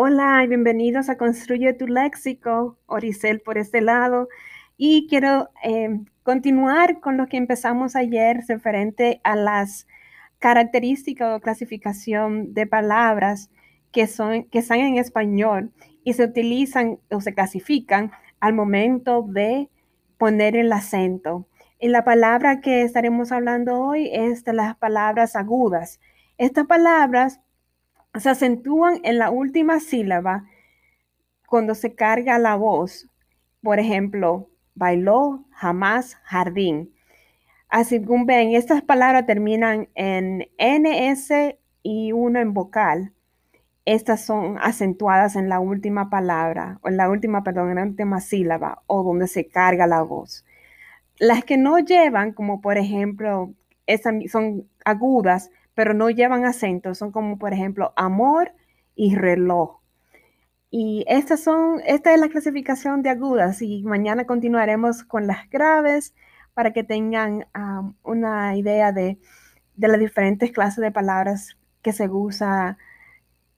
Hola y bienvenidos a Construye tu Léxico, Oricel por este lado. Y quiero em, continuar con lo que empezamos ayer referente a las características o clasificación de palabras que, son, que están en español y se utilizan o se clasifican al momento de poner el acento. Y la palabra que estaremos hablando hoy es de las palabras agudas. Estas palabras se acentúan en la última sílaba cuando se carga la voz. Por ejemplo, bailó, jamás, jardín. Así como ven, estas palabras terminan en NS y uno en vocal. Estas son acentuadas en la última palabra, o en la última, perdón, en la última sílaba, o donde se carga la voz. Las que no llevan, como por ejemplo, son agudas, pero no llevan acento, son como por ejemplo amor y reloj. Y estas son, esta es la clasificación de agudas y mañana continuaremos con las graves para que tengan una idea de, de las diferentes clases de palabras que se usa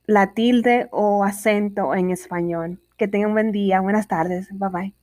la tilde o acento en español. Que tengan un buen día, buenas tardes, bye bye.